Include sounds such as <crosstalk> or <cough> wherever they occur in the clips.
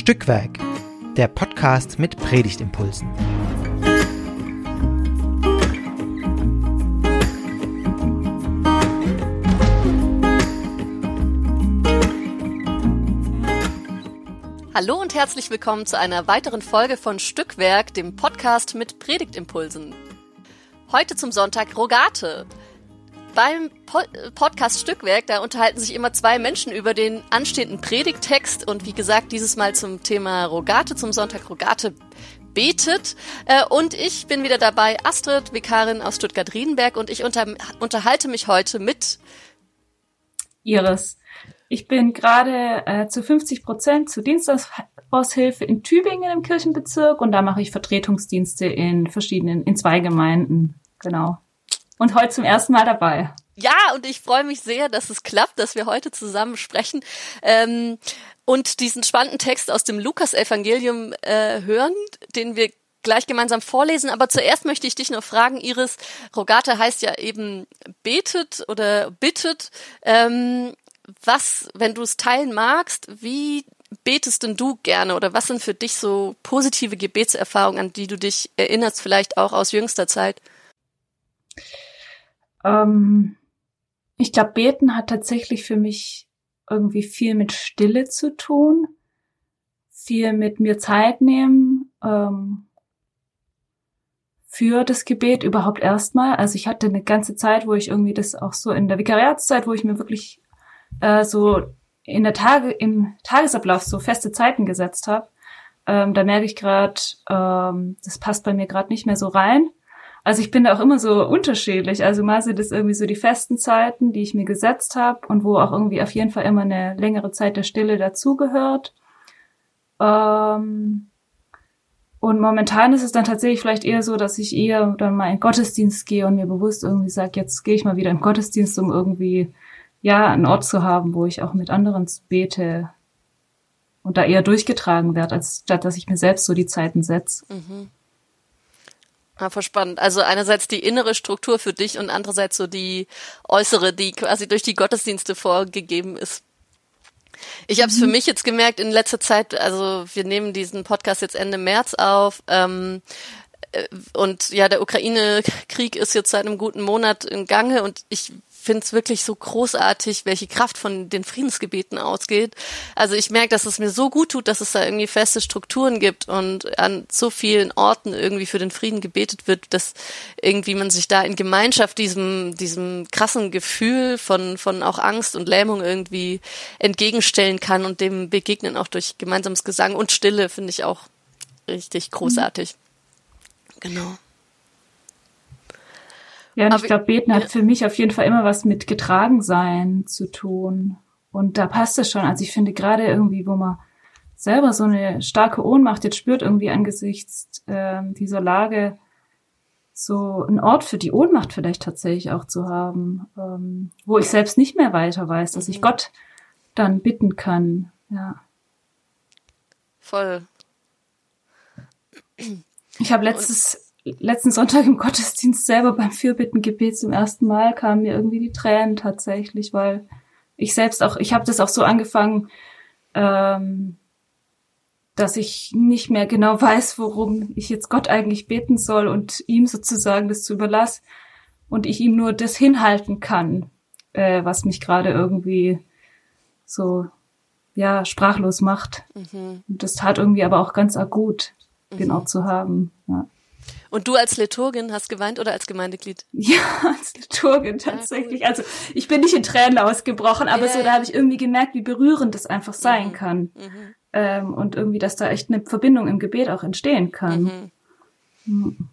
Stückwerk, der Podcast mit Predigtimpulsen. Hallo und herzlich willkommen zu einer weiteren Folge von Stückwerk, dem Podcast mit Predigtimpulsen. Heute zum Sonntag Rogate. Beim po Podcast Stückwerk, da unterhalten sich immer zwei Menschen über den anstehenden Predigttext und wie gesagt, dieses Mal zum Thema Rogate, zum Sonntag Rogate betet. Äh, und ich bin wieder dabei, Astrid, Vikarin aus Stuttgart-Riedenberg und ich unter unterhalte mich heute mit Iris. Ich bin gerade äh, zu 50 Prozent zu Dienstaushilfe in Tübingen im Kirchenbezirk und da mache ich Vertretungsdienste in verschiedenen, in zwei Gemeinden. Genau und heute zum ersten Mal dabei. Ja, und ich freue mich sehr, dass es klappt, dass wir heute zusammen sprechen ähm, und diesen spannenden Text aus dem Lukas-Evangelium äh, hören, den wir gleich gemeinsam vorlesen. Aber zuerst möchte ich dich noch fragen, Iris. Rogate heißt ja eben betet oder bittet. Ähm, was, wenn du es teilen magst, wie betest denn du gerne oder was sind für dich so positive Gebetserfahrungen, an die du dich erinnerst, vielleicht auch aus jüngster Zeit? Ähm, ich glaube, beten hat tatsächlich für mich irgendwie viel mit Stille zu tun, viel mit mir Zeit nehmen ähm, für das Gebet überhaupt erstmal. Also ich hatte eine ganze Zeit, wo ich irgendwie das auch so in der Vikariatszeit, wo ich mir wirklich äh, so in der Tage im Tagesablauf so feste Zeiten gesetzt habe. Ähm, da merke ich gerade, ähm, das passt bei mir gerade nicht mehr so rein. Also ich bin da auch immer so unterschiedlich. Also mal sind das irgendwie so die festen Zeiten, die ich mir gesetzt habe und wo auch irgendwie auf jeden Fall immer eine längere Zeit der Stille dazugehört. Ähm und momentan ist es dann tatsächlich vielleicht eher so, dass ich eher dann mal in Gottesdienst gehe und mir bewusst irgendwie sage, jetzt gehe ich mal wieder in Gottesdienst, um irgendwie ja einen Ort zu haben, wo ich auch mit anderen bete und da eher durchgetragen werde, als statt dass ich mir selbst so die Zeiten setze. Mhm. Ja, voll spannend. Also einerseits die innere Struktur für dich und andererseits so die äußere, die quasi durch die Gottesdienste vorgegeben ist. Ich habe es mhm. für mich jetzt gemerkt in letzter Zeit, also wir nehmen diesen Podcast jetzt Ende März auf. Ähm, äh, und ja, der Ukraine-Krieg ist jetzt seit einem guten Monat im Gange und ich finde es wirklich so großartig, welche Kraft von den Friedensgebeten ausgeht. Also ich merke, dass es mir so gut tut, dass es da irgendwie feste Strukturen gibt und an so vielen Orten irgendwie für den Frieden gebetet wird, dass irgendwie man sich da in Gemeinschaft diesem, diesem krassen Gefühl von, von auch Angst und Lähmung irgendwie entgegenstellen kann und dem begegnen auch durch gemeinsames Gesang und Stille finde ich auch richtig großartig. Mhm. Genau. Ja, und Aber ich glaube, Beten hat für mich auf jeden Fall immer was mit Getragensein zu tun. Und da passt es schon. Also ich finde gerade irgendwie, wo man selber so eine starke Ohnmacht jetzt spürt, irgendwie angesichts äh, dieser Lage, so ein Ort für die Ohnmacht vielleicht tatsächlich auch zu haben, ähm, wo ich selbst nicht mehr weiter weiß, dass ich mhm. Gott dann bitten kann. Ja. Voll. Ich habe letztes letzten Sonntag im Gottesdienst selber beim Fürbittengebet zum ersten Mal kamen mir irgendwie die Tränen tatsächlich, weil ich selbst auch, ich habe das auch so angefangen, ähm, dass ich nicht mehr genau weiß, worum ich jetzt Gott eigentlich beten soll und ihm sozusagen das zu überlassen und ich ihm nur das hinhalten kann, äh, was mich gerade irgendwie so ja sprachlos macht. Mhm. Und das tat irgendwie aber auch ganz den mhm. Ort zu haben. Ja. Und du als Liturgin hast geweint oder als Gemeindeglied? Ja, als Liturgin tatsächlich. Ja, also ich bin nicht in Tränen ausgebrochen, aber yeah. so da habe ich irgendwie gemerkt, wie berührend das einfach sein mhm. kann. Mhm. Ähm, und irgendwie, dass da echt eine Verbindung im Gebet auch entstehen kann. Mhm.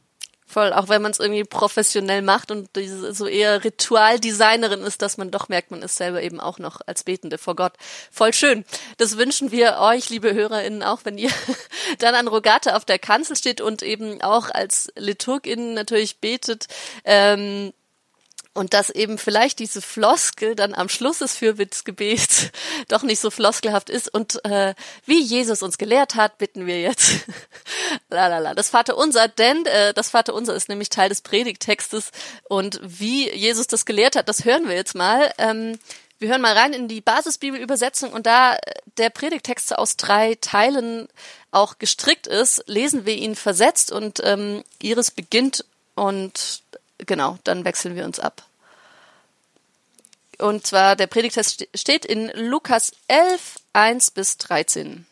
Voll, auch wenn man es irgendwie professionell macht und diese, so eher Ritualdesignerin ist, dass man doch merkt, man ist selber eben auch noch als Betende vor Gott. Voll schön. Das wünschen wir euch, liebe HörerInnen, auch wenn ihr <laughs> dann an Rogate auf der Kanzel steht und eben auch als Liturgin natürlich betet. Ähm, und dass eben vielleicht diese Floskel dann am Schluss des Fürbittgebets <laughs> doch nicht so floskelhaft ist. Und äh, wie Jesus uns gelehrt hat, bitten wir jetzt. <laughs> La das Vaterunser, denn äh, das Vaterunser ist nämlich Teil des Predigtextes und wie Jesus das gelehrt hat, das hören wir jetzt mal. Ähm, Wir hören mal rein in die Basisbibelübersetzung. Und da der Predigtext aus drei Teilen auch gestrickt ist, lesen wir ihn versetzt. Und ähm, Iris beginnt und genau, dann wechseln wir uns ab. Und zwar der Predigtext steht in Lukas 11, 1 bis 13.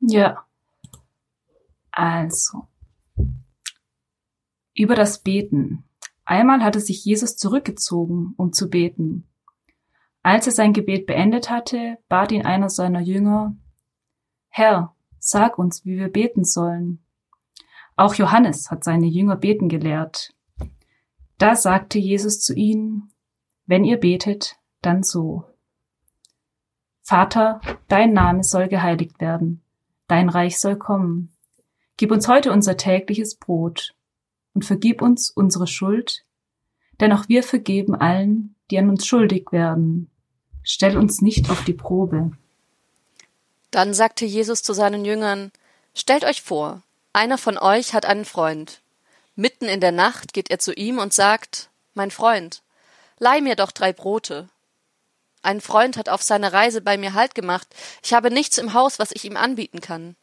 Ja. Also. Über das Beten. Einmal hatte sich Jesus zurückgezogen, um zu beten. Als er sein Gebet beendet hatte, bat ihn einer seiner Jünger, Herr, sag uns, wie wir beten sollen. Auch Johannes hat seine Jünger beten gelehrt. Da sagte Jesus zu ihnen, wenn ihr betet, dann so. Vater, dein Name soll geheiligt werden, dein Reich soll kommen. Gib uns heute unser tägliches Brot und vergib uns unsere Schuld, denn auch wir vergeben allen, die an uns schuldig werden. Stell uns nicht auf die Probe. Dann sagte Jesus zu seinen Jüngern, Stellt euch vor, einer von euch hat einen Freund. Mitten in der Nacht geht er zu ihm und sagt, Mein Freund, leih mir doch drei Brote. Ein Freund hat auf seiner Reise bei mir Halt gemacht, ich habe nichts im Haus, was ich ihm anbieten kann.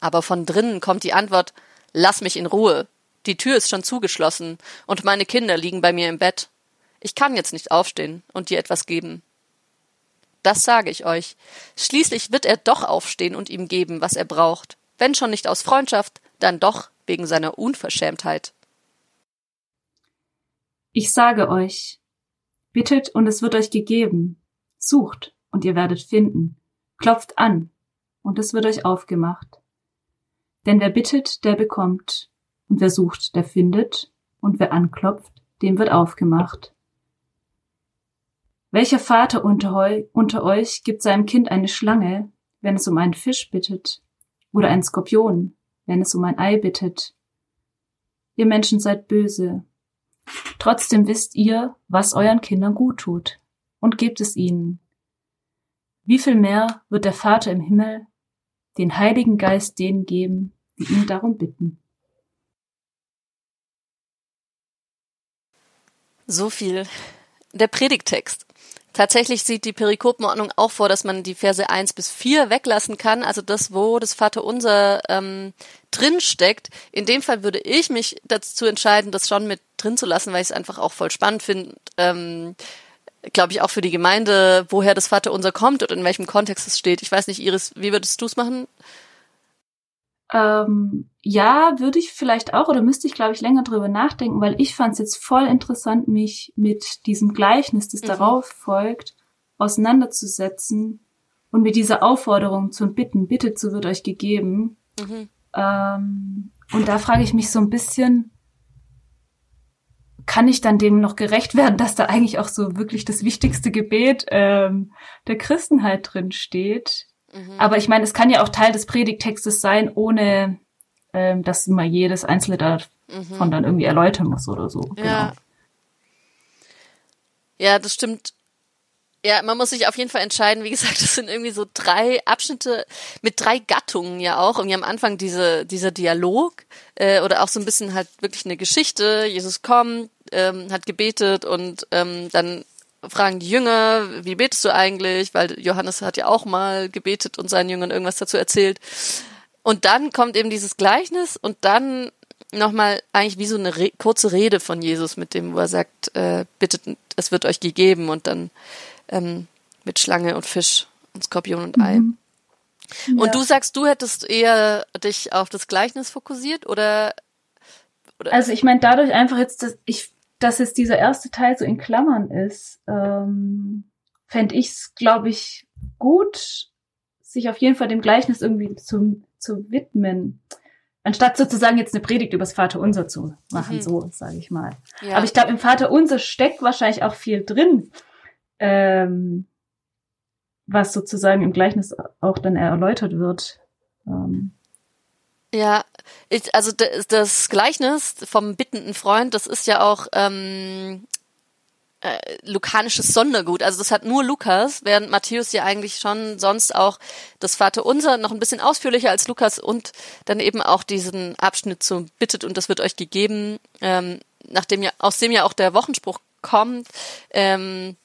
Aber von drinnen kommt die Antwort Lass mich in Ruhe. Die Tür ist schon zugeschlossen, und meine Kinder liegen bei mir im Bett. Ich kann jetzt nicht aufstehen und dir etwas geben. Das sage ich euch. Schließlich wird er doch aufstehen und ihm geben, was er braucht. Wenn schon nicht aus Freundschaft, dann doch wegen seiner Unverschämtheit. Ich sage euch, bittet und es wird euch gegeben, sucht und ihr werdet finden, klopft an und es wird euch aufgemacht. Denn wer bittet, der bekommt, und wer sucht, der findet, und wer anklopft, dem wird aufgemacht. Welcher Vater unter, euch gibt seinem Kind eine Schlange, wenn es um einen Fisch bittet, oder einen Skorpion, wenn es um ein Ei bittet? Ihr Menschen seid böse, Trotzdem wisst ihr, was euren Kindern gut tut und gebt es ihnen. Wie viel mehr wird der Vater im Himmel den Heiligen Geist denen geben, die ihn darum bitten. So viel. Der Predigtext. Tatsächlich sieht die Perikopenordnung auch vor, dass man die Verse 1 bis 4 weglassen kann, also das, wo das Vaterunser ähm, drin steckt. In dem Fall würde ich mich dazu entscheiden, das schon mit drin zu lassen, weil ich es einfach auch voll spannend finde. Ähm, Glaube ich auch für die Gemeinde, woher das Vaterunser kommt und in welchem Kontext es steht. Ich weiß nicht, Iris, wie würdest du es machen? Ähm, ja, würde ich vielleicht auch oder müsste ich, glaube ich, länger drüber nachdenken, weil ich fand es jetzt voll interessant, mich mit diesem Gleichnis, das mhm. darauf folgt, auseinanderzusetzen und mit dieser Aufforderung zu bitten, bittet, so wird euch gegeben. Mhm. Ähm, und da frage ich mich so ein bisschen, kann ich dann dem noch gerecht werden, dass da eigentlich auch so wirklich das wichtigste Gebet ähm, der Christenheit drin steht? Mhm. Aber ich meine, es kann ja auch Teil des Predigtextes sein, ohne ähm, dass man jedes einzelne davon mhm. dann irgendwie erläutern muss oder so. Ja. Genau. Ja, das stimmt. Ja, man muss sich auf jeden Fall entscheiden. Wie gesagt, das sind irgendwie so drei Abschnitte mit drei Gattungen ja auch. Irgendwie am Anfang diese, dieser Dialog äh, oder auch so ein bisschen halt wirklich eine Geschichte. Jesus kommt, ähm, hat gebetet und ähm, dann fragen die Jünger, wie betest du eigentlich? Weil Johannes hat ja auch mal gebetet und seinen Jüngern irgendwas dazu erzählt. Und dann kommt eben dieses Gleichnis und dann nochmal eigentlich wie so eine Re kurze Rede von Jesus mit dem, wo er sagt, äh, bittet, es wird euch gegeben und dann ähm, mit Schlange und Fisch und Skorpion und Ei. Mhm. Und ja. du sagst, du hättest eher dich auf das Gleichnis fokussiert oder? oder? Also ich meine, dadurch einfach jetzt, dass ich dass jetzt dieser erste Teil so in Klammern ist, ähm, fände ich es, glaube ich, gut, sich auf jeden Fall dem Gleichnis irgendwie zu, zu widmen. Anstatt sozusagen jetzt eine Predigt übers Vaterunser zu machen, mhm. so sage ich mal. Ja. Aber ich glaube, im Vaterunser steckt wahrscheinlich auch viel drin, ähm, was sozusagen im Gleichnis auch dann erläutert wird. Ähm, ja, ich, also das Gleichnis vom bittenden Freund, das ist ja auch ähm, äh, lukanisches Sondergut. Also das hat nur Lukas, während Matthäus ja eigentlich schon sonst auch das Vaterunser noch ein bisschen ausführlicher als Lukas und dann eben auch diesen Abschnitt zu bittet und das wird euch gegeben, ähm, nachdem ja aus dem ja auch der Wochenspruch kommt. Ähm,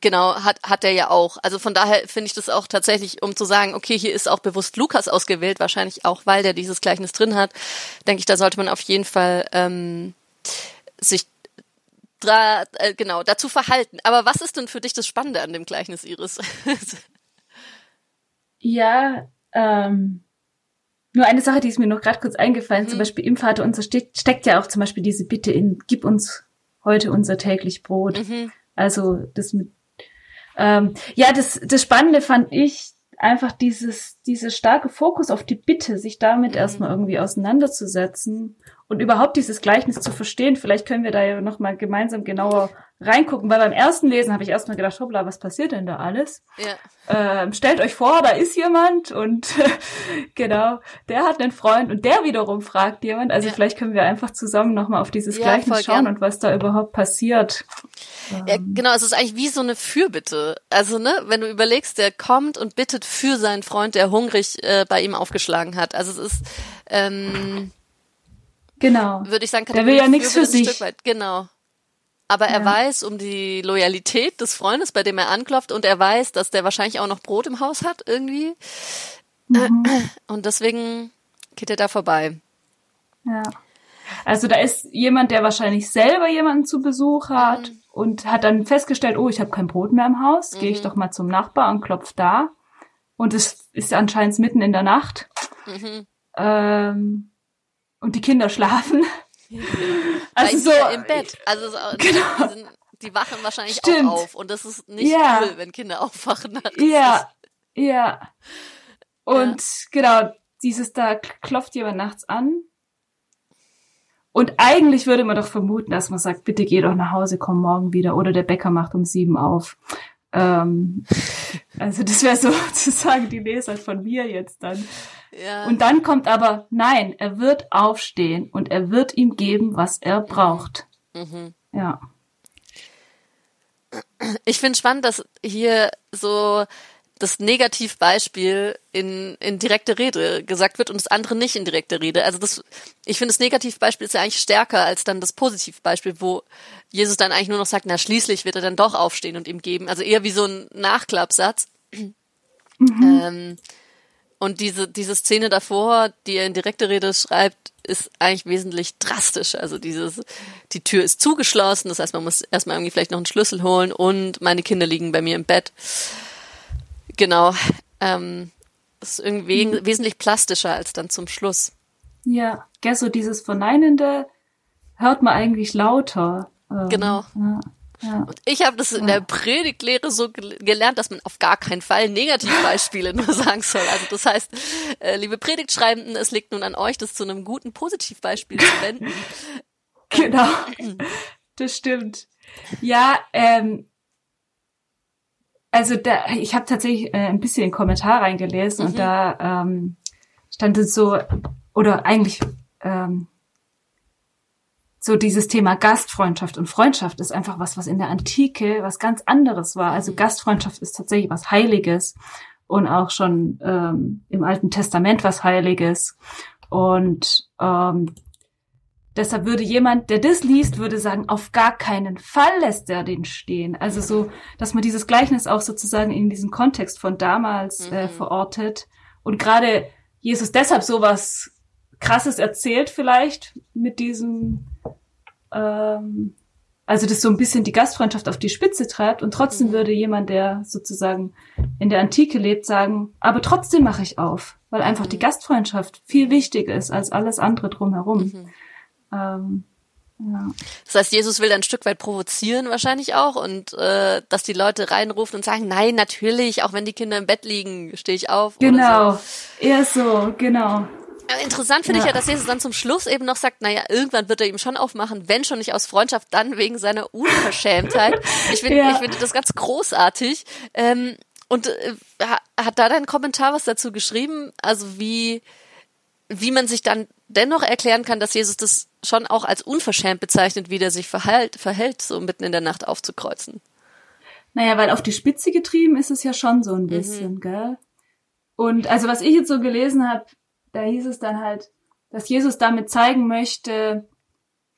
Genau, hat, hat er ja auch. Also von daher finde ich das auch tatsächlich, um zu sagen, okay, hier ist auch bewusst Lukas ausgewählt, wahrscheinlich auch, weil der dieses Gleichnis drin hat, denke ich, da sollte man auf jeden Fall ähm, sich da, äh, genau dazu verhalten. Aber was ist denn für dich das Spannende an dem Gleichnis, Iris? <laughs> ja, ähm, nur eine Sache, die ist mir noch gerade kurz eingefallen. Mhm. Zum Beispiel im Vater unser steht, steckt ja auch zum Beispiel diese Bitte in, gib uns heute unser täglich Brot. Mhm. Also das mit ähm, ja, das, das Spannende fand ich einfach dieses, dieses starke Fokus auf die Bitte, sich damit mhm. erstmal irgendwie auseinanderzusetzen und überhaupt dieses Gleichnis zu verstehen. Vielleicht können wir da ja nochmal gemeinsam genauer reingucken, weil beim ersten Lesen habe ich erstmal gedacht, hoppla, was passiert denn da alles? Ja. Ähm, stellt euch vor, da ist jemand und <laughs> genau, der hat einen Freund und der wiederum fragt jemand. Also ja. vielleicht können wir einfach zusammen nochmal auf dieses ja, Gleichnis schauen gern. und was da überhaupt passiert. Ja, ähm. genau, es ist eigentlich wie so eine Fürbitte. Also, ne, wenn du überlegst, der kommt und bittet für seinen Freund, der hungrig äh, bei ihm aufgeschlagen hat. Also es ist ähm, Genau. Würde ich sagen, der will ja nichts für sich. Genau. Aber er ja. weiß um die Loyalität des Freundes, bei dem er anklopft, und er weiß, dass der wahrscheinlich auch noch Brot im Haus hat irgendwie. Mhm. Und deswegen geht er da vorbei. Ja. Also da ist jemand, der wahrscheinlich selber jemanden zu Besuch hat mhm. Und hat dann festgestellt, oh, ich habe kein Brot mehr im Haus, mhm. gehe ich doch mal zum Nachbar und klopf da. Und es ist anscheinend mitten in der Nacht. Mhm. Ähm, und die Kinder schlafen. <laughs> also so im Bett. Also so, genau. die, sind, die, wachen wahrscheinlich Stimmt. auch auf und das ist nicht ja. cool, wenn Kinder <laughs> aufwachen. Ja, ja. Und ja. genau, dieses da klopft jemand nachts an. Und eigentlich würde man doch vermuten, dass man sagt, bitte geh doch nach Hause, komm morgen wieder. Oder der Bäcker macht um sieben auf. Ähm, also das wäre <laughs> sozusagen die Lesart von mir jetzt dann. Ja. Und dann kommt aber, nein, er wird aufstehen und er wird ihm geben, was er braucht. Mhm. Ja. Ich finde spannend, dass hier so das Negativbeispiel in, in direkte Rede gesagt wird und das andere nicht in direkte Rede. Also das, ich finde das Negativbeispiel ist ja eigentlich stärker als dann das Positivbeispiel, wo Jesus dann eigentlich nur noch sagt, na schließlich wird er dann doch aufstehen und ihm geben. Also eher wie so ein Nachklappsatz. Mhm. Ähm, und diese, diese Szene davor, die er in direkte Rede schreibt, ist eigentlich wesentlich drastisch. Also dieses, die Tür ist zugeschlossen, das heißt, man muss erstmal irgendwie vielleicht noch einen Schlüssel holen und meine Kinder liegen bei mir im Bett. Genau. Ähm, das ist irgendwie mhm. wesentlich plastischer als dann zum Schluss. Ja, gell, so dieses Verneinende hört man eigentlich lauter. Ähm, genau. Ja. Ja. Und ich habe das in der Predigtlehre so gelernt, dass man auf gar keinen Fall Negativbeispiele <laughs> nur sagen soll. Also das heißt, äh, liebe Predigtschreibenden, es liegt nun an euch, das zu einem guten Positivbeispiel zu wenden. <laughs> Genau, das stimmt. Ja, ähm, also da, ich habe tatsächlich äh, ein bisschen den Kommentar reingelesen mhm. und da ähm, stand es so, oder eigentlich ähm, so dieses Thema Gastfreundschaft und Freundschaft ist einfach was, was in der Antike was ganz anderes war. Also mhm. Gastfreundschaft ist tatsächlich was Heiliges und auch schon ähm, im Alten Testament was Heiliges. Und ähm, deshalb würde jemand, der das liest, würde sagen, auf gar keinen Fall lässt er den stehen. Also so, dass man dieses Gleichnis auch sozusagen in diesem Kontext von damals äh, mhm. äh, verortet. Und gerade Jesus deshalb sowas krasses erzählt vielleicht mit diesem ähm, also das so ein bisschen die Gastfreundschaft auf die Spitze treibt und trotzdem mhm. würde jemand, der sozusagen in der Antike lebt, sagen, aber trotzdem mache ich auf, weil einfach die mhm. Gastfreundschaft viel wichtiger ist als alles andere drumherum. Mhm. Ähm, ja. Das heißt, Jesus will ein Stück weit provozieren wahrscheinlich auch und äh, dass die Leute reinrufen und sagen, nein, natürlich, auch wenn die Kinder im Bett liegen, stehe ich auf. Genau, so. eher so, genau. Interessant finde ja. ich ja, dass Jesus dann zum Schluss eben noch sagt, naja, irgendwann wird er ihm schon aufmachen, wenn schon nicht aus Freundschaft, dann wegen seiner Unverschämtheit. <laughs> Ich finde ja. ich finde das ganz großartig. Ähm, und äh, hat da dein Kommentar was dazu geschrieben? Also wie, wie man sich dann dennoch erklären kann, dass Jesus das schon auch als unverschämt bezeichnet, wie der sich verhält, verhält so mitten in der Nacht aufzukreuzen. Naja, weil auf die Spitze getrieben ist es ja schon so ein mhm. bisschen, mhm. gell? Und also was ich jetzt so gelesen habe, da hieß es dann halt, dass Jesus damit zeigen möchte,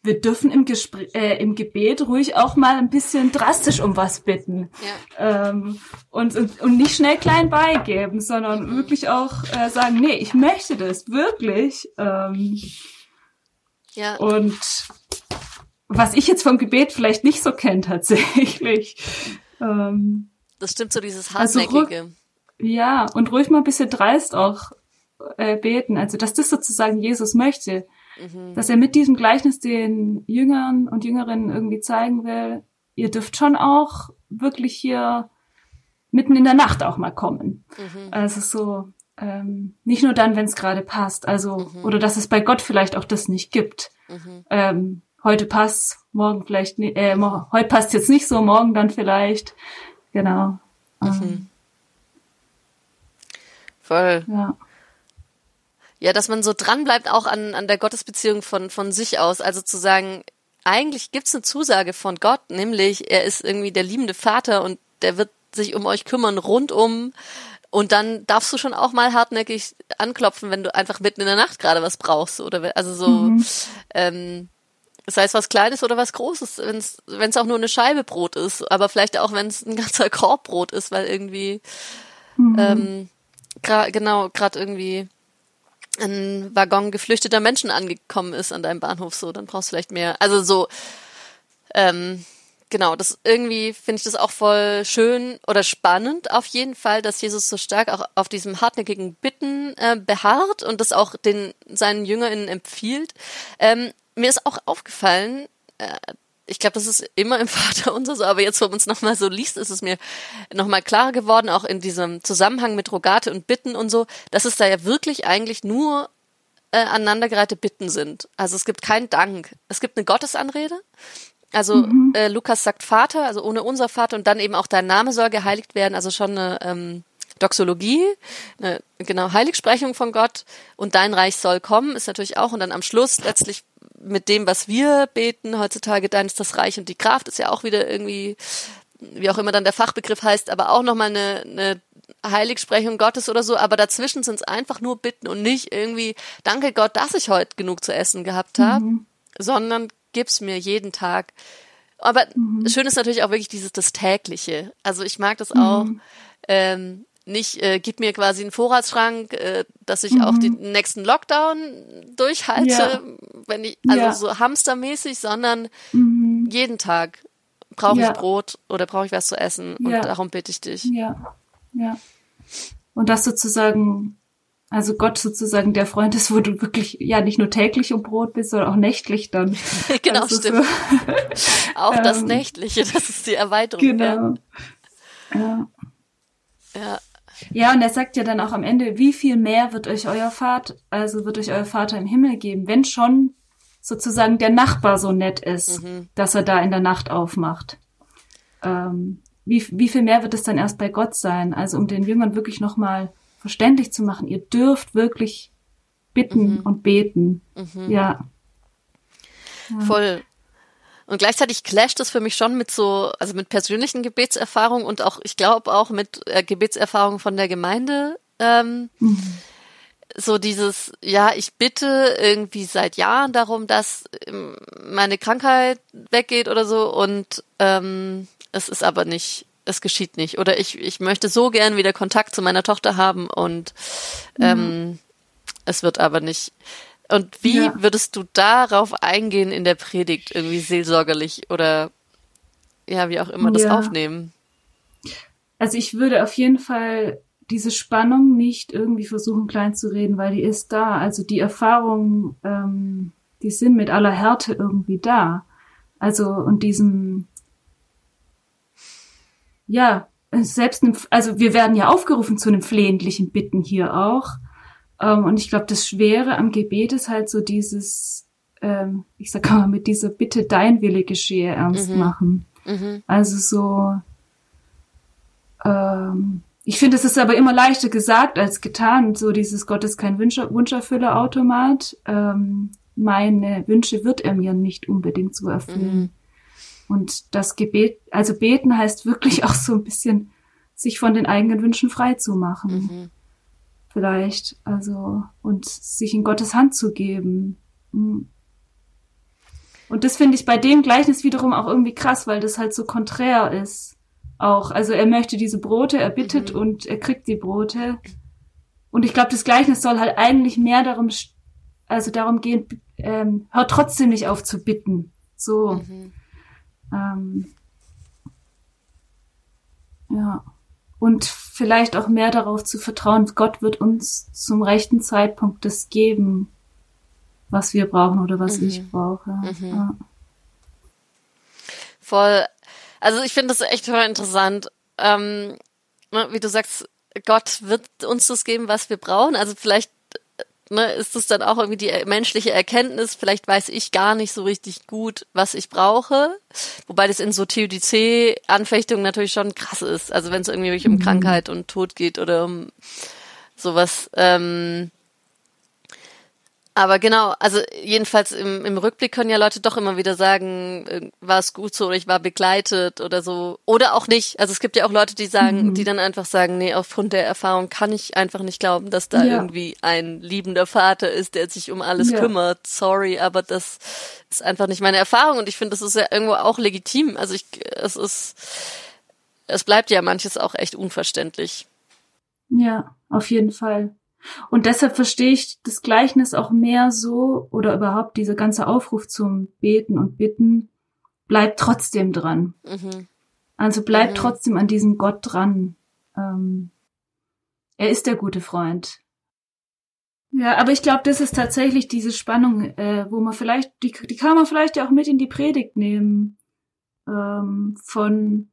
wir dürfen im, Gespräch, äh, im Gebet ruhig auch mal ein bisschen drastisch um was bitten. Ja. Ähm, und, und, und nicht schnell klein beigeben, sondern wirklich auch äh, sagen, nee, ich möchte das wirklich. Ähm, ja. Und was ich jetzt vom Gebet vielleicht nicht so kenne tatsächlich. Ähm, das stimmt so, dieses also Hartnäckige. Also, ja, und ruhig mal ein bisschen dreist auch äh, beten. Also, dass das sozusagen Jesus möchte. Mhm. Dass er mit diesem Gleichnis den Jüngern und Jüngerinnen irgendwie zeigen will, ihr dürft schon auch wirklich hier mitten in der Nacht auch mal kommen. Mhm. Also so, ähm, nicht nur dann, wenn es gerade passt. Also, mhm. oder dass es bei Gott vielleicht auch das nicht gibt. Mhm. Ähm, heute passt, morgen vielleicht, äh, heute passt jetzt nicht so, morgen dann vielleicht. Genau. Mhm. Ähm, Voll. Ja. Ja, dass man so dran bleibt auch an, an der Gottesbeziehung von, von sich aus. Also zu sagen, eigentlich gibt's eine Zusage von Gott, nämlich er ist irgendwie der liebende Vater und der wird sich um euch kümmern rundum. Und dann darfst du schon auch mal hartnäckig anklopfen, wenn du einfach mitten in der Nacht gerade was brauchst. Oder also so, mhm. ähm, sei es was Kleines oder was Großes, wenn es auch nur eine Scheibe Brot ist, aber vielleicht auch, wenn es ein ganzer Korb Brot ist, weil irgendwie mhm. ähm, gra genau, gerade irgendwie ein Waggon geflüchteter Menschen angekommen ist an deinem Bahnhof, so, dann brauchst du vielleicht mehr. Also so, ähm, genau, das irgendwie finde ich das auch voll schön oder spannend auf jeden Fall, dass Jesus so stark auch auf diesem hartnäckigen Bitten äh, beharrt und das auch den seinen JüngerInnen empfiehlt. Ähm, mir ist auch aufgefallen, äh, ich glaube, das ist immer im <laughs> Vater unser so, aber jetzt, wo man es nochmal so liest, ist es mir nochmal klarer geworden, auch in diesem Zusammenhang mit Rogate und Bitten und so, dass es da ja wirklich eigentlich nur äh, aneinandergereihte Bitten sind. Also es gibt keinen Dank. Es gibt eine Gottesanrede. Also mhm. äh, Lukas sagt Vater, also ohne unser Vater und dann eben auch dein Name soll geheiligt werden, also schon eine ähm, Doxologie, eine genau Heiligsprechung von Gott und dein Reich soll kommen, ist natürlich auch und dann am Schluss letztlich mit dem, was wir beten heutzutage, dein ist das Reich und die Kraft, ist ja auch wieder irgendwie, wie auch immer dann der Fachbegriff heißt, aber auch nochmal eine, eine Heiligsprechung Gottes oder so, aber dazwischen sind es einfach nur Bitten und nicht irgendwie, danke Gott, dass ich heute genug zu essen gehabt habe, mhm. sondern gib's mir jeden Tag. Aber mhm. schön ist natürlich auch wirklich dieses das tägliche. Also ich mag das auch. Mhm. Ähm, nicht, äh, gib mir quasi einen Vorratsschrank, äh, dass ich mhm. auch den nächsten Lockdown durchhalte, ja. wenn ich, also ja. so hamstermäßig, sondern mhm. jeden Tag brauche ja. ich Brot oder brauche ich was zu essen und darum bitte ich dich. Ja, ja. Und das sozusagen, also Gott sozusagen der Freund ist, wo du wirklich ja nicht nur täglich um Brot bist, sondern auch nächtlich dann. <laughs> genau, also stimmt. So. <laughs> auch das ähm, Nächtliche, das ist die Erweiterung. Genau. Ja. Ja. Ja, und er sagt ja dann auch am Ende, wie viel mehr wird euch euer Vater, also wird euch euer Vater im Himmel geben, wenn schon sozusagen der Nachbar so nett ist, mhm. dass er da in der Nacht aufmacht. Ähm, wie, wie viel mehr wird es dann erst bei Gott sein? Also um den Jüngern wirklich nochmal verständlich zu machen, ihr dürft wirklich bitten mhm. und beten. Mhm. Ja. ja. Voll. Und gleichzeitig clasht es für mich schon mit so, also mit persönlichen Gebetserfahrungen und auch, ich glaube auch mit äh, Gebetserfahrungen von der Gemeinde. Ähm, mhm. So dieses, ja, ich bitte irgendwie seit Jahren darum, dass ähm, meine Krankheit weggeht oder so und ähm, es ist aber nicht, es geschieht nicht. Oder ich, ich möchte so gern wieder Kontakt zu meiner Tochter haben und ähm, mhm. es wird aber nicht. Und wie ja. würdest du darauf eingehen in der Predigt, irgendwie seelsorgerlich oder ja, wie auch immer das ja. aufnehmen? Also ich würde auf jeden Fall diese Spannung nicht irgendwie versuchen klein zu reden, weil die ist da. Also die Erfahrungen, ähm, die sind mit aller Härte irgendwie da. Also und diesem, ja, selbst, also wir werden ja aufgerufen zu einem flehentlichen Bitten hier auch. Ähm, und ich glaube, das Schwere am Gebet ist halt so dieses, ähm, ich sag mal, mit dieser Bitte dein Wille geschehe ernst mhm. machen. Mhm. Also so, ähm, ich finde, es ist aber immer leichter gesagt als getan. So dieses Gott ist kein Wunsch Wunscherfüllerautomat. Ähm, meine Wünsche wird er mir nicht unbedingt so erfüllen. Mhm. Und das Gebet, also beten heißt wirklich <laughs> auch so ein bisschen, sich von den eigenen Wünschen frei zu machen. Vielleicht, also und sich in Gottes Hand zu geben. Hm. Und das finde ich bei dem Gleichnis wiederum auch irgendwie krass, weil das halt so konträr ist. Auch. Also er möchte diese Brote, er bittet mhm. und er kriegt die Brote. Und ich glaube, das Gleichnis soll halt eigentlich mehr darum, also darum gehen, ähm, hört trotzdem nicht auf zu bitten. So. Mhm. Ähm, ja. Und vielleicht auch mehr darauf zu vertrauen, Gott wird uns zum rechten Zeitpunkt das geben, was wir brauchen oder was mhm. ich brauche. Mhm. Ja. Voll. Also ich finde das echt voll interessant. Ähm, ne, wie du sagst, Gott wird uns das geben, was wir brauchen. Also vielleicht ne, ist es dann auch irgendwie die menschliche Erkenntnis, vielleicht weiß ich gar nicht so richtig gut, was ich brauche. Wobei das in so TUDC-Anfechtungen natürlich schon krass ist. Also wenn es irgendwie um mhm. Krankheit und Tod geht oder um sowas. Ähm, aber genau, also jedenfalls im, im Rückblick können ja Leute doch immer wieder sagen, äh, war es gut so oder ich war begleitet oder so. Oder auch nicht. Also es gibt ja auch Leute, die sagen, mhm. die dann einfach sagen, nee, aufgrund der Erfahrung kann ich einfach nicht glauben, dass da ja. irgendwie ein liebender Vater ist, der sich um alles ja. kümmert. Sorry, aber das ist einfach nicht meine Erfahrung und ich finde, das ist ja irgendwo auch legitim. Also ich, es ist, es bleibt ja manches auch echt unverständlich. Ja, auf jeden Fall. Und deshalb verstehe ich das Gleichnis auch mehr so oder überhaupt dieser ganze Aufruf zum Beten und Bitten bleibt trotzdem dran. Mhm. Also bleibt mhm. trotzdem an diesem Gott dran. Ähm, er ist der gute Freund. Ja, aber ich glaube, das ist tatsächlich diese Spannung, äh, wo man vielleicht, die, die kann man vielleicht ja auch mit in die Predigt nehmen. Ähm, von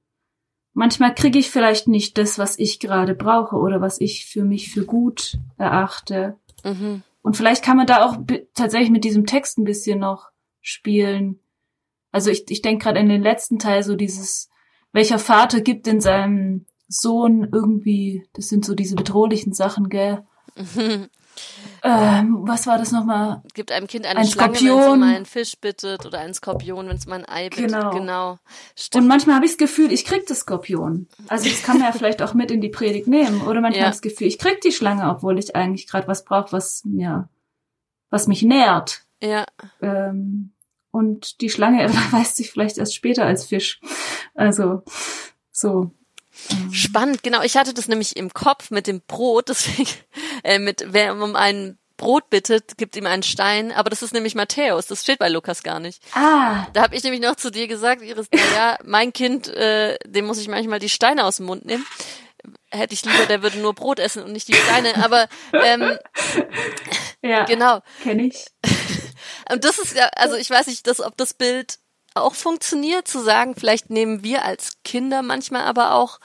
manchmal kriege ich vielleicht nicht das, was ich gerade brauche oder was ich für mich für gut erachte. Mhm. Und vielleicht kann man da auch tatsächlich mit diesem Text ein bisschen noch spielen. Also ich, ich denke gerade in den letzten Teil so dieses, welcher Vater gibt in seinem Sohn irgendwie, das sind so diese bedrohlichen Sachen, gell? Ähm, was war das nochmal? Gibt einem Kind eine ein Schlange, wenn es um einen Fisch bittet oder einen Skorpion, wenn es mal ein Ei bittet. Genau. genau. Stimmt. Und manchmal habe ich das Gefühl, ich krieg das Skorpion. Also das kann man ja vielleicht auch mit in die Predigt nehmen. Oder manchmal ja. habe ich das Gefühl, ich krieg die Schlange, obwohl ich eigentlich gerade was brauche, was mir, was mich nährt. Ja. Ähm, und die Schlange <laughs> erweist sich vielleicht erst später als Fisch. Also so. Spannend, genau. Ich hatte das nämlich im Kopf mit dem Brot, <laughs> deswegen, äh, mit, wer um ein Brot bittet, gibt ihm einen Stein, aber das ist nämlich Matthäus, das steht bei Lukas gar nicht. Ah. Da habe ich nämlich noch zu dir gesagt, Iris, ja, mein Kind, äh, dem muss ich manchmal die Steine aus dem Mund nehmen. Hätte ich lieber, der würde nur Brot essen und nicht die Steine, aber ähm, ja, genau. Kenne ich. <laughs> Und das ist ja, also ich weiß nicht, dass, ob das Bild auch funktioniert, zu sagen, vielleicht nehmen wir als Kinder manchmal aber auch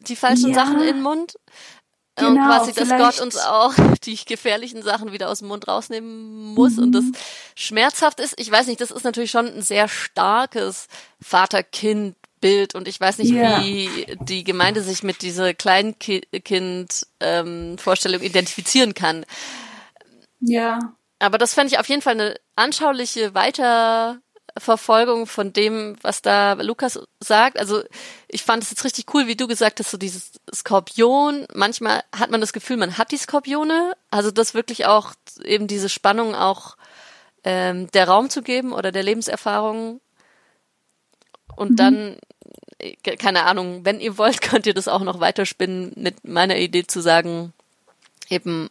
die falschen ja. Sachen in den Mund. Genau, und quasi, dass Gott uns auch <laughs> die gefährlichen Sachen wieder aus dem Mund rausnehmen muss mhm. und das schmerzhaft ist. Ich weiß nicht, das ist natürlich schon ein sehr starkes Vater-Kind-Bild und ich weiß nicht, yeah. wie die Gemeinde sich mit dieser Kleinkind-Vorstellung identifizieren kann. Ja. Aber das fände ich auf jeden Fall eine anschauliche Weiter Verfolgung von dem, was da Lukas sagt. Also ich fand es jetzt richtig cool, wie du gesagt hast, so dieses Skorpion. Manchmal hat man das Gefühl, man hat die Skorpione. Also das wirklich auch eben diese Spannung auch ähm, der Raum zu geben oder der Lebenserfahrung. Und mhm. dann, äh, keine Ahnung, wenn ihr wollt, <laughs> könnt ihr das auch noch weiterspinnen mit meiner Idee zu sagen, eben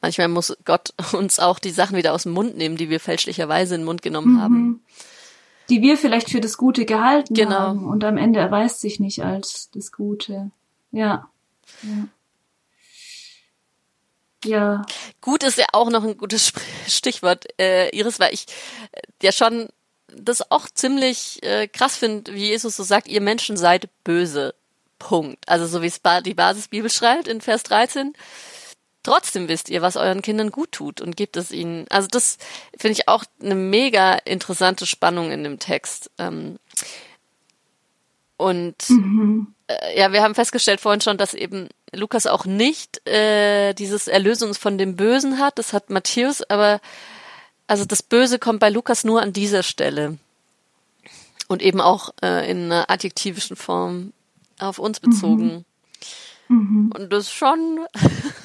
Manchmal muss Gott <laughs> uns auch die Sachen wieder aus dem Mund nehmen, die wir fälschlicherweise in den Mund genommen mhm. haben. Die wir vielleicht für das Gute gehalten genau. haben und am Ende erweist sich nicht als das Gute. Ja. ja. Ja. Gut ist ja auch noch ein gutes Stichwort, äh, Iris, weil ich äh, ja schon das auch ziemlich äh, krass finde, wie Jesus so sagt, ihr Menschen seid böse. Punkt. Also so wie es die Basisbibel <laughs> schreibt in Vers 13. Trotzdem wisst ihr, was euren Kindern gut tut und gebt es ihnen. Also das finde ich auch eine mega interessante Spannung in dem Text. Ähm, und mhm. äh, ja, wir haben festgestellt vorhin schon, dass eben Lukas auch nicht äh, dieses Erlösungs von dem Bösen hat. Das hat Matthäus, aber also das Böse kommt bei Lukas nur an dieser Stelle. Und eben auch äh, in einer adjektivischen Form auf uns bezogen. Mhm. Mhm. Und das ist schon <laughs>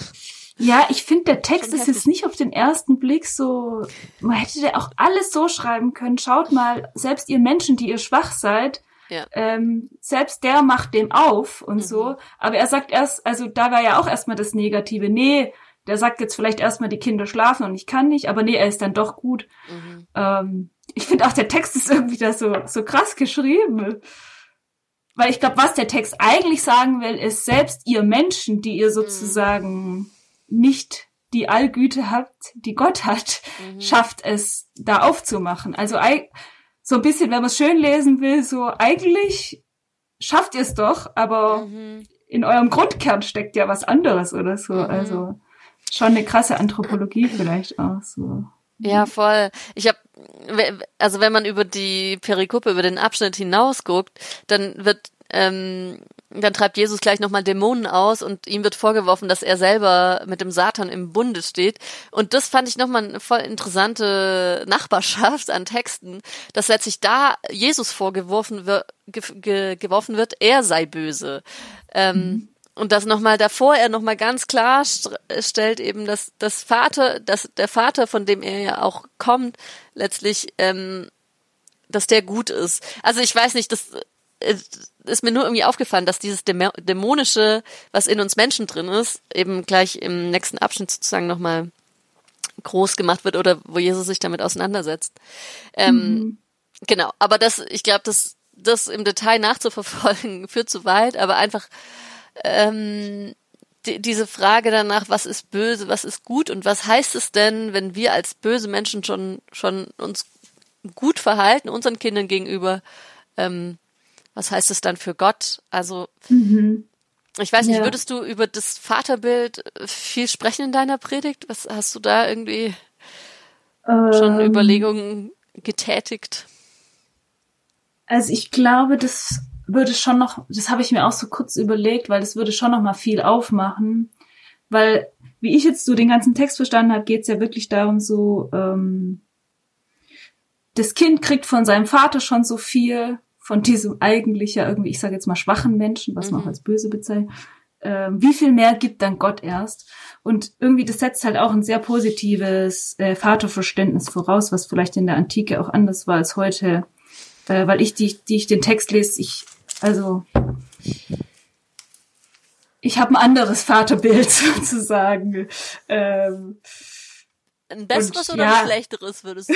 Ja, ich finde, der Text ist jetzt nicht auf den ersten Blick so, man hätte ja auch alles so schreiben können. Schaut mal, selbst ihr Menschen, die ihr schwach seid, ja. ähm, selbst der macht dem auf und mhm. so. Aber er sagt erst, also da war ja auch erstmal das Negative. Nee, der sagt jetzt vielleicht erstmal, die Kinder schlafen und ich kann nicht, aber nee, er ist dann doch gut. Mhm. Ähm, ich finde auch, der Text ist irgendwie da so, so krass geschrieben. Weil ich glaube, was der Text eigentlich sagen will, ist, selbst ihr Menschen, die ihr sozusagen mhm. Nicht die Allgüte habt, die Gott hat, mhm. schafft es, da aufzumachen. Also so ein bisschen, wenn man es schön lesen will, so eigentlich schafft ihr es doch, aber mhm. in eurem Grundkern steckt ja was anderes oder so. Mhm. Also schon eine krasse Anthropologie vielleicht auch so. Ja, voll. Ich habe also wenn man über die Perikope, über den Abschnitt hinausguckt, dann wird ähm, dann treibt Jesus gleich nochmal Dämonen aus und ihm wird vorgeworfen, dass er selber mit dem Satan im Bunde steht. Und das fand ich nochmal eine voll interessante Nachbarschaft an Texten, dass letztlich da Jesus vorgeworfen wird, ge ge geworfen wird, er sei böse. Ähm, mhm. Und das nochmal davor er nochmal ganz klar stellt eben, dass das Vater, dass der Vater, von dem er ja auch kommt, letztlich, ähm, dass der gut ist. Also ich weiß nicht, das ist mir nur irgendwie aufgefallen, dass dieses Dämonische, was in uns Menschen drin ist, eben gleich im nächsten Abschnitt sozusagen nochmal groß gemacht wird oder wo Jesus sich damit auseinandersetzt. Ähm, mhm. Genau, aber das, ich glaube, das, das im Detail nachzuverfolgen <laughs> führt zu weit, aber einfach ähm, die, diese Frage danach, was ist böse, was ist gut und was heißt es denn, wenn wir als böse Menschen schon schon uns gut verhalten unseren Kindern gegenüber, ähm, was heißt es dann für Gott? Also mhm. ich weiß nicht, ja. würdest du über das Vaterbild viel sprechen in deiner Predigt? Was hast du da irgendwie ähm, schon Überlegungen getätigt? Also ich glaube, das würde schon noch, das habe ich mir auch so kurz überlegt, weil das würde schon noch mal viel aufmachen, weil wie ich jetzt so den ganzen Text verstanden habe, geht es ja wirklich darum, so ähm, das Kind kriegt von seinem Vater schon so viel, von diesem eigentlich ja irgendwie, ich sage jetzt mal schwachen Menschen, was man auch mhm. als böse bezeichnet. Ähm, wie viel mehr gibt dann Gott erst? Und irgendwie, das setzt halt auch ein sehr positives äh, Vaterverständnis voraus, was vielleicht in der Antike auch anders war als heute. Äh, weil ich, die, die ich den Text lese, ich also ich habe ein anderes Vaterbild <laughs> sozusagen. Ähm, ein besseres und, oder ja. ein schlechteres, würdest du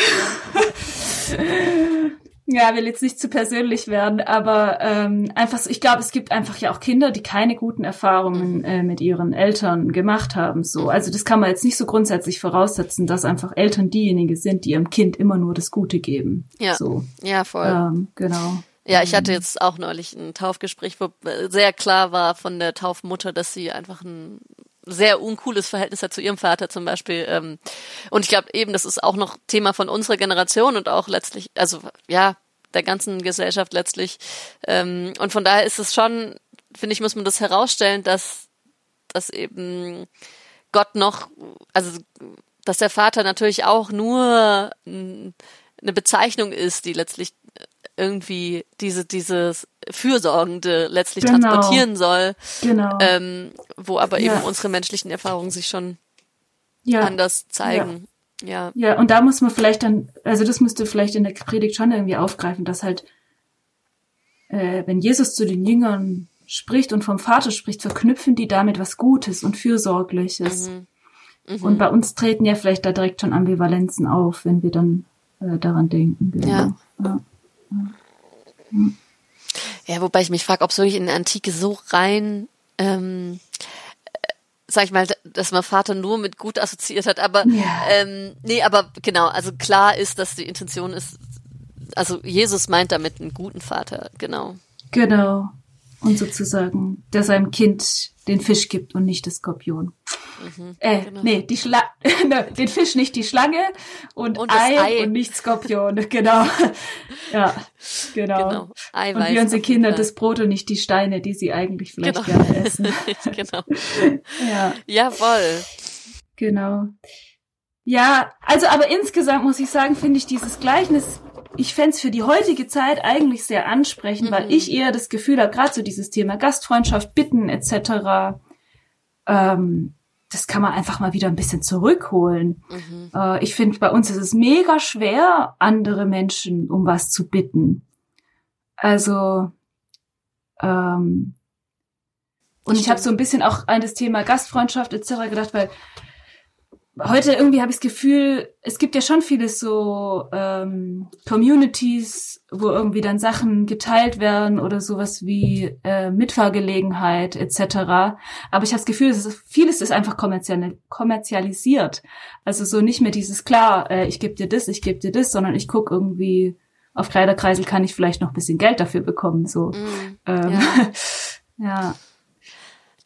sagen? <laughs> ja, will jetzt nicht zu persönlich werden, aber ähm, einfach so, ich glaube, es gibt einfach ja auch Kinder, die keine guten Erfahrungen äh, mit ihren Eltern gemacht haben. So, also das kann man jetzt nicht so grundsätzlich voraussetzen, dass einfach Eltern diejenigen sind, die ihrem Kind immer nur das Gute geben. Ja, so. ja, voll. Ähm, genau. Ja, ich hatte jetzt auch neulich ein Taufgespräch, wo sehr klar war von der Taufmutter, dass sie einfach ein sehr uncooles Verhältnis hat zu ihrem Vater zum Beispiel. Ähm, und ich glaube eben, das ist auch noch Thema von unserer Generation und auch letztlich, also ja, der ganzen Gesellschaft letztlich. Ähm, und von daher ist es schon, finde ich, muss man das herausstellen, dass, dass eben Gott noch, also dass der Vater natürlich auch nur eine Bezeichnung ist, die letztlich irgendwie diese dieses Fürsorgende letztlich genau. transportieren soll. Genau. Ähm, wo aber ja. eben unsere menschlichen Erfahrungen sich schon ja. anders zeigen. Ja. ja. Ja, und da muss man vielleicht dann, also das müsste vielleicht in der Predigt schon irgendwie aufgreifen, dass halt, äh, wenn Jesus zu den Jüngern spricht und vom Vater spricht, verknüpfen die damit was Gutes und Fürsorgliches. Mhm. Mhm. Und bei uns treten ja vielleicht da direkt schon Ambivalenzen auf, wenn wir dann äh, daran denken. Genau. Ja. ja. Ja, wobei ich mich frage, ob so in der Antike so rein, ähm, äh, sag ich mal, dass man Vater nur mit gut assoziiert hat, aber ja. ähm, nee, aber genau, also klar ist, dass die Intention ist, also Jesus meint damit einen guten Vater, genau. Genau. Und sozusagen, der seinem Kind den Fisch gibt und nicht das Skorpion. Mhm, äh, genau. nee, die Schla <laughs> ne, den Fisch nicht die Schlange und, und Ei, Ei, und nicht Skorpion. <laughs> Genau. ja, genau. genau. Eiweiß und wie unsere Kinder das Brot und nicht die Steine, die sie eigentlich vielleicht genau. gerne essen. <laughs> genau. ja. Ja, voll. Genau. Ja, also aber insgesamt muss ich sagen, finde ich dieses Gleichnis ich fände für die heutige Zeit eigentlich sehr ansprechend, mhm. weil ich eher das Gefühl habe, gerade so dieses Thema Gastfreundschaft, Bitten etc., ähm, das kann man einfach mal wieder ein bisschen zurückholen. Mhm. Äh, ich finde, bei uns ist es mega schwer, andere Menschen um was zu bitten. Also, ähm, und ich habe so ein bisschen auch an das Thema Gastfreundschaft etc. gedacht, weil heute irgendwie habe ich das Gefühl, es gibt ja schon viele so ähm, Communities, wo irgendwie dann Sachen geteilt werden oder sowas wie äh, Mitfahrgelegenheit etc. Aber ich habe das Gefühl, ist, vieles ist einfach kommerzial, kommerzialisiert. Also so nicht mehr dieses klar, äh, ich gebe dir das, ich gebe dir das, sondern ich guck irgendwie auf Kleiderkreisel kann ich vielleicht noch ein bisschen Geld dafür bekommen. So mm, ähm, ja. <laughs> ja.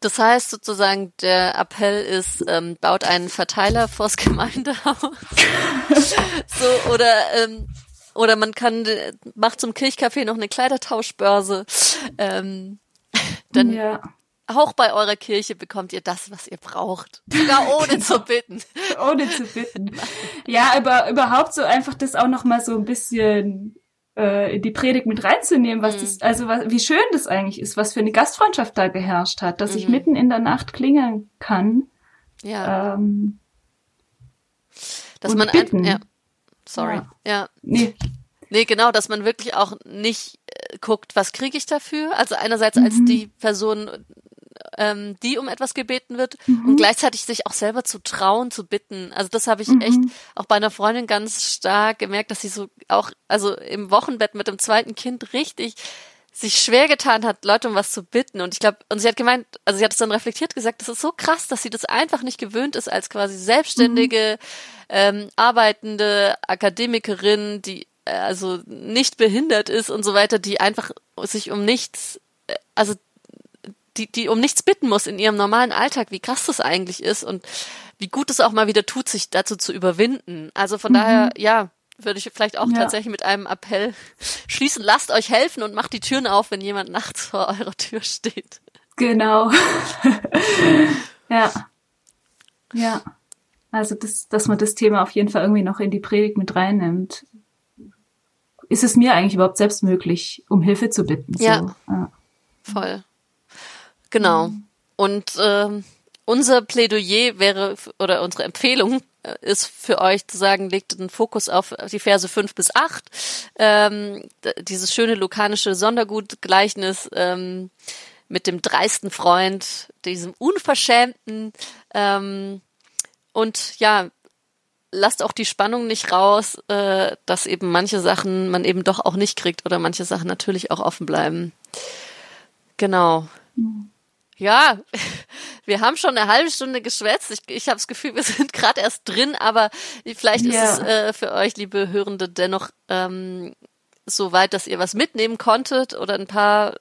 Das heißt sozusagen, der Appell ist, ähm, baut einen Verteiler vors <laughs> Gemeindehaus. <laughs> so, oder, ähm, oder man kann, macht zum Kirchcafé noch eine Kleidertauschbörse. Ähm, dann ja. auch bei eurer Kirche bekommt ihr das, was ihr braucht. Sogar ohne zu bitten. ohne zu bitten. Ja, aber überhaupt so einfach das auch noch mal so ein bisschen äh, in die Predigt mit reinzunehmen, was mhm. das, also was, wie schön das eigentlich ist, was für eine Gastfreundschaft da geherrscht hat, dass mhm. ich mitten in der Nacht klingeln kann. Ja. Ähm, dass man bitten. Ja. Sorry. Ja. ja. Nee. Nee, genau, dass man wirklich auch nicht äh, guckt, was kriege ich dafür. Also einerseits mhm. als die Person ähm, die um etwas gebeten wird mhm. und gleichzeitig sich auch selber zu trauen, zu bitten. Also das habe ich mhm. echt auch bei einer Freundin ganz stark gemerkt, dass sie so auch, also im Wochenbett mit dem zweiten Kind richtig sich schwer getan hat, Leute um was zu bitten. Und ich glaube, und sie hat gemeint, also sie hat es dann reflektiert gesagt, das ist so krass, dass sie das einfach nicht gewöhnt ist als quasi selbstständige, mhm. ähm, arbeitende Akademikerin, die äh, also nicht behindert ist und so weiter, die einfach sich um nichts, äh, also die, die um nichts bitten muss in ihrem normalen Alltag, wie krass das eigentlich ist und wie gut es auch mal wieder tut, sich dazu zu überwinden. Also von mhm. daher, ja, würde ich vielleicht auch ja. tatsächlich mit einem Appell schließen. Lasst euch helfen und macht die Türen auf, wenn jemand nachts vor eurer Tür steht. Genau. <laughs> ja. Ja. Also, das, dass man das Thema auf jeden Fall irgendwie noch in die Predigt mit reinnimmt. Ist es mir eigentlich überhaupt selbst möglich, um Hilfe zu bitten? Ja. So. ja. Voll. Genau. Mhm. Und äh, unser Plädoyer wäre, oder unsere Empfehlung äh, ist für euch zu sagen, legt den Fokus auf die Verse fünf bis acht. Ähm, dieses schöne lukanische Sondergutgleichnis ähm, mit dem dreisten Freund, diesem unverschämten ähm, und ja, lasst auch die Spannung nicht raus, äh, dass eben manche Sachen man eben doch auch nicht kriegt oder manche Sachen natürlich auch offen bleiben. Genau. Mhm. Ja, <laughs> wir haben schon eine halbe Stunde geschwätzt. Ich, ich habe das Gefühl, wir <laughs> sind gerade erst drin, aber vielleicht ja. ist es äh, für euch, liebe Hörende, dennoch ähm, so weit, dass ihr was mitnehmen konntet oder ein paar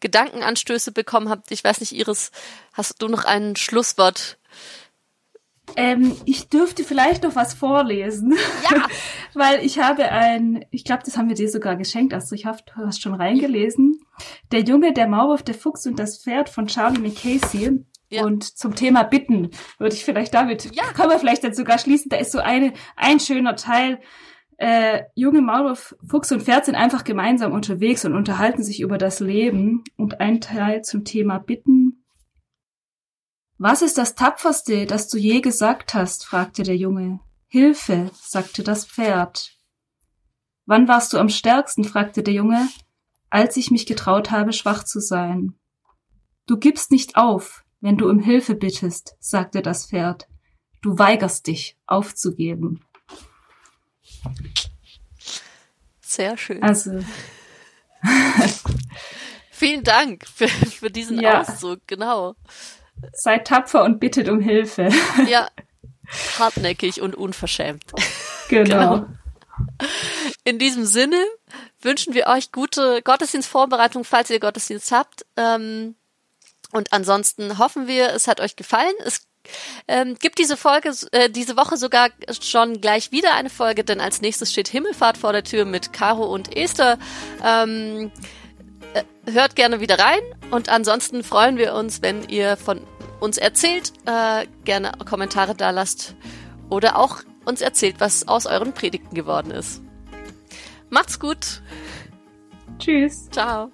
Gedankenanstöße bekommen habt. Ich weiß nicht, Iris, hast du noch ein Schlusswort ähm, ich dürfte vielleicht noch was vorlesen. Ja. <laughs> Weil ich habe ein, ich glaube, das haben wir dir sogar geschenkt, also ich hoffe, du hast schon reingelesen. Der Junge, der Maulwurf, der Fuchs und das Pferd von Charlie McCasey. Ja. Und zum Thema Bitten würde ich vielleicht damit, ja. können wir vielleicht dann sogar schließen, da ist so eine, ein schöner Teil, äh, junge Maulwurf, Fuchs und Pferd sind einfach gemeinsam unterwegs und unterhalten sich über das Leben. Und ein Teil zum Thema Bitten was ist das Tapferste, das du je gesagt hast? fragte der Junge. Hilfe, sagte das Pferd. Wann warst du am stärksten? fragte der Junge. Als ich mich getraut habe, schwach zu sein. Du gibst nicht auf, wenn du um Hilfe bittest, sagte das Pferd. Du weigerst dich, aufzugeben. Sehr schön. Also. <laughs> Vielen Dank für, für diesen ja. Auszug, genau. Seid tapfer und bittet um Hilfe. <laughs> Ja. Hartnäckig und unverschämt. Genau. genau. <laughs> In diesem Sinne wünschen wir euch gute Gottesdienstvorbereitung, falls ihr Gottesdienst habt. Ähm, und ansonsten hoffen wir, es hat euch gefallen. Es ähm, gibt diese Folge, äh, diese Woche sogar schon gleich wieder eine Folge, denn als nächstes steht Himmelfahrt vor der Tür mit Caro und Esther. Ähm, äh, hört gerne wieder rein und ansonsten freuen wir uns, wenn ihr von uns erzählt, äh, gerne Kommentare da lasst oder auch uns erzählt, was aus euren Predigten geworden ist. Macht's gut. Tschüss. Ciao.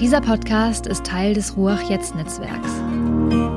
Dieser Podcast ist Teil des Ruach-Jetzt-Netzwerks.